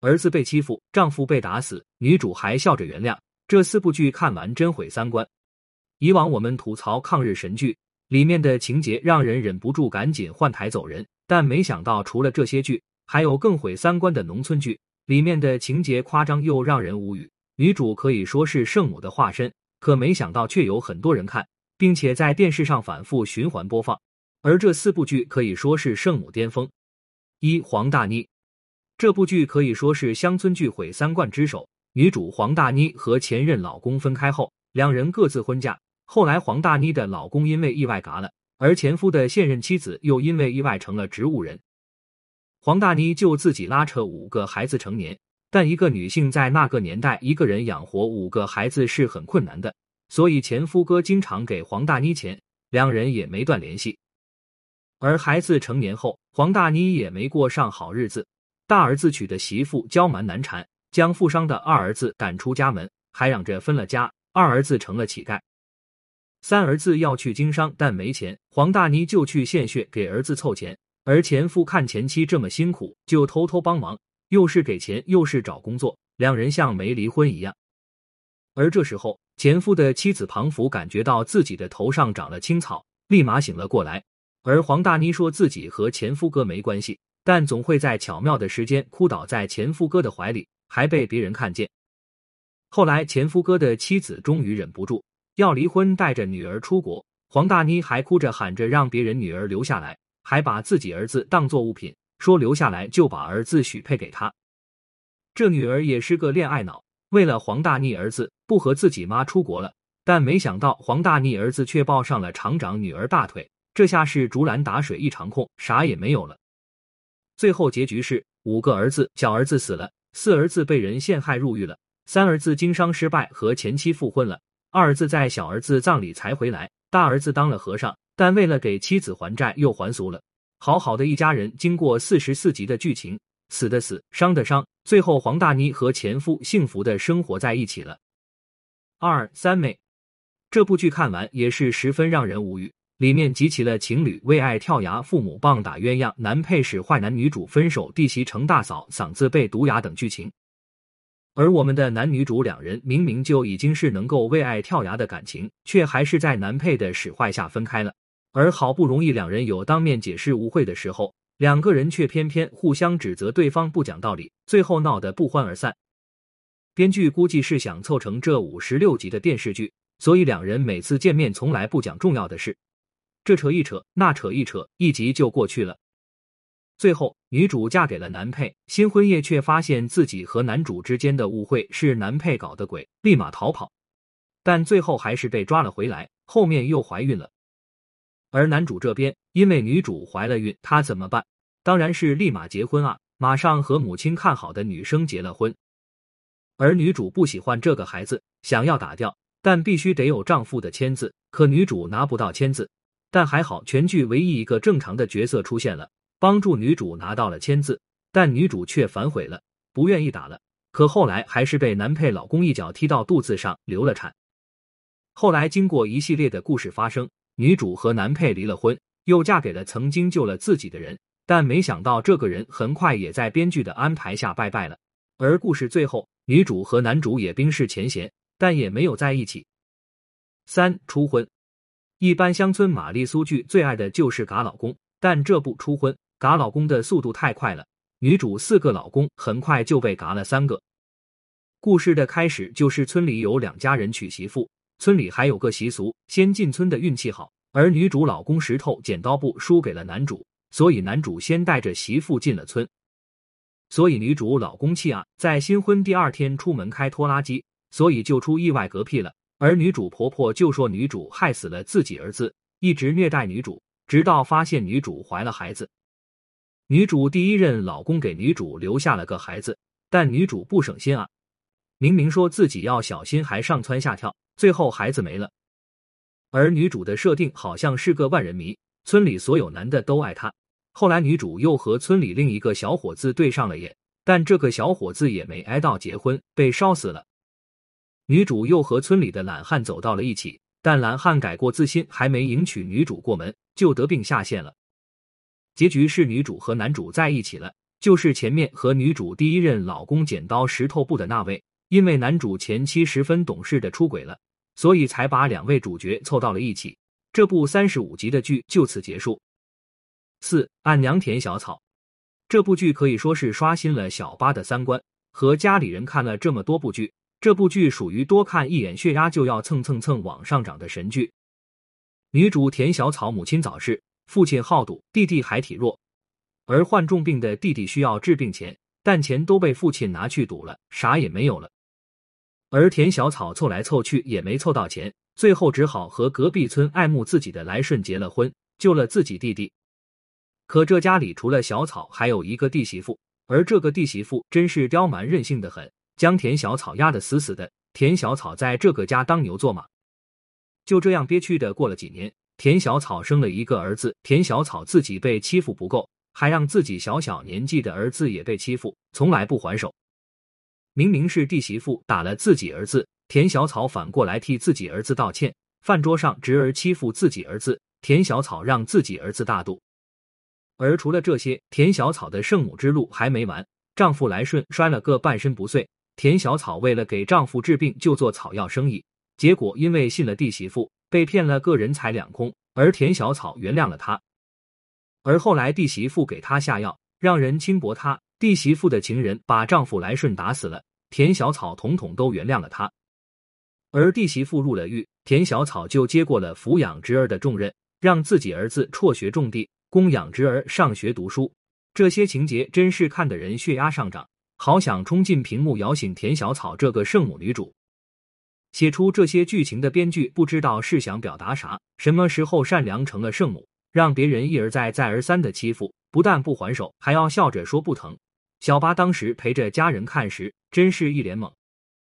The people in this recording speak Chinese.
儿子被欺负，丈夫被打死，女主还笑着原谅。这四部剧看完真毁三观。以往我们吐槽抗日神剧里面的情节，让人忍不住赶紧换台走人。但没想到，除了这些剧，还有更毁三观的农村剧，里面的情节夸张又让人无语。女主可以说是圣母的化身，可没想到却有很多人看，并且在电视上反复循环播放。而这四部剧可以说是圣母巅峰。一黄大妮，这部剧可以说是乡村剧毁三观之首。女主黄大妮和前任老公分开后，两人各自婚嫁。后来黄大妮的老公因为意外嘎了，而前夫的现任妻子又因为意外成了植物人。黄大妮就自己拉扯五个孩子成年，但一个女性在那个年代，一个人养活五个孩子是很困难的，所以前夫哥经常给黄大妮钱，两人也没断联系。而孩子成年后，黄大妮也没过上好日子，大儿子娶的媳妇娇蛮难缠。将富商的二儿子赶出家门，还嚷着分了家，二儿子成了乞丐。三儿子要去经商，但没钱，黄大妮就去献血给儿子凑钱。而前夫看前妻这么辛苦，就偷偷帮忙，又是给钱，又是找工作，两人像没离婚一样。而这时候，前夫的妻子庞福感觉到自己的头上长了青草，立马醒了过来。而黄大妮说自己和前夫哥没关系，但总会在巧妙的时间哭倒在前夫哥的怀里。还被别人看见。后来，前夫哥的妻子终于忍不住要离婚，带着女儿出国。黄大妮还哭着喊着让别人女儿留下来，还把自己儿子当做物品，说留下来就把儿子许配给他。这女儿也是个恋爱脑，为了黄大妮儿子不和自己妈出国了，但没想到黄大妮儿子却抱上了厂长女儿大腿，这下是竹篮打水一场空，啥也没有了。最后结局是五个儿子，小儿子死了。四儿子被人陷害入狱了，三儿子经商失败和前妻复婚了，二儿子在小儿子葬礼才回来，大儿子当了和尚，但为了给妻子还债又还俗了。好好的一家人，经过四十四集的剧情，死的死，伤的伤，最后黄大妮和前夫幸福的生活在一起了。二三妹，这部剧看完也是十分让人无语。里面集齐了情侣为爱跳崖、父母棒打鸳鸯、男配使坏男女主分手、弟媳成大嫂、嗓子被毒哑等剧情。而我们的男女主两人明明就已经是能够为爱跳崖的感情，却还是在男配的使坏下分开了。而好不容易两人有当面解释误会的时候，两个人却偏偏互相指责对方不讲道理，最后闹得不欢而散。编剧估计是想凑成这五十六集的电视剧，所以两人每次见面从来不讲重要的事。这扯一扯，那扯一扯，一集就过去了。最后，女主嫁给了男配，新婚夜却发现自己和男主之间的误会是男配搞的鬼，立马逃跑，但最后还是被抓了回来。后面又怀孕了，而男主这边因为女主怀了孕，他怎么办？当然是立马结婚啊，马上和母亲看好的女生结了婚。而女主不喜欢这个孩子，想要打掉，但必须得有丈夫的签字，可女主拿不到签字。但还好，全剧唯一一个正常的角色出现了，帮助女主拿到了签字，但女主却反悔了，不愿意打了。可后来还是被男配老公一脚踢到肚子上，流了产。后来经过一系列的故事发生，女主和男配离了婚，又嫁给了曾经救了自己的人，但没想到这个人很快也在编剧的安排下拜拜了。而故事最后，女主和男主也冰释前嫌，但也没有在一起。三初婚。一般乡村玛丽苏剧最爱的就是嘎老公，但这部初婚嘎老公的速度太快了，女主四个老公很快就被嘎了三个。故事的开始就是村里有两家人娶媳妇，村里还有个习俗，先进村的运气好。而女主老公石头剪刀布输给了男主，所以男主先带着媳妇进了村。所以女主老公气啊，在新婚第二天出门开拖拉机，所以就出意外嗝屁了。而女主婆婆就说女主害死了自己儿子，一直虐待女主，直到发现女主怀了孩子。女主第一任老公给女主留下了个孩子，但女主不省心啊，明明说自己要小心，还上蹿下跳，最后孩子没了。而女主的设定好像是个万人迷，村里所有男的都爱她。后来女主又和村里另一个小伙子对上了眼，但这个小伙子也没挨到结婚，被烧死了。女主又和村里的懒汉走到了一起，但懒汉改过自新，还没迎娶女主过门，就得病下线了。结局是女主和男主在一起了，就是前面和女主第一任老公剪刀石头布的那位，因为男主前妻十分懂事的出轨了，所以才把两位主角凑到了一起。这部三十五集的剧就此结束。四暗娘田小草，这部剧可以说是刷新了小八的三观。和家里人看了这么多部剧，这部剧属于多看一眼血压就要蹭蹭蹭往上涨的神剧。女主田小草母亲早逝，父亲好赌，弟弟还体弱，而患重病的弟弟需要治病钱，但钱都被父亲拿去赌了，啥也没有了。而田小草凑来凑去也没凑到钱。最后只好和隔壁村爱慕自己的来顺结了婚，救了自己弟弟。可这家里除了小草，还有一个弟媳妇，而这个弟媳妇真是刁蛮任性的很，将田小草压得死死的。田小草在这个家当牛做马，就这样憋屈的过了几年。田小草生了一个儿子，田小草自己被欺负不够，还让自己小小年纪的儿子也被欺负，从来不还手。明明是弟媳妇打了自己儿子。田小草反过来替自己儿子道歉，饭桌上侄儿欺负自己儿子，田小草让自己儿子大度。而除了这些，田小草的圣母之路还没完。丈夫来顺摔了个半身不遂，田小草为了给丈夫治病，就做草药生意，结果因为信了弟媳妇，被骗了个人财两空。而田小草原谅了他。而后来弟媳妇给他下药，让人轻薄他，弟媳妇的情人把丈夫来顺打死了，田小草统统都原谅了他。而弟媳妇入了狱，田小草就接过了抚养侄儿的重任，让自己儿子辍学种地，供养侄儿上学读书。这些情节真是看得人血压上涨，好想冲进屏幕摇醒田小草这个圣母女主。写出这些剧情的编剧不知道是想表达啥？什么时候善良成了圣母，让别人一而再再而三的欺负，不但不还手，还要笑着说不疼？小八当时陪着家人看时，真是一脸懵。